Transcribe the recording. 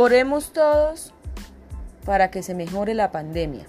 Oremos todos para que se mejore la pandemia.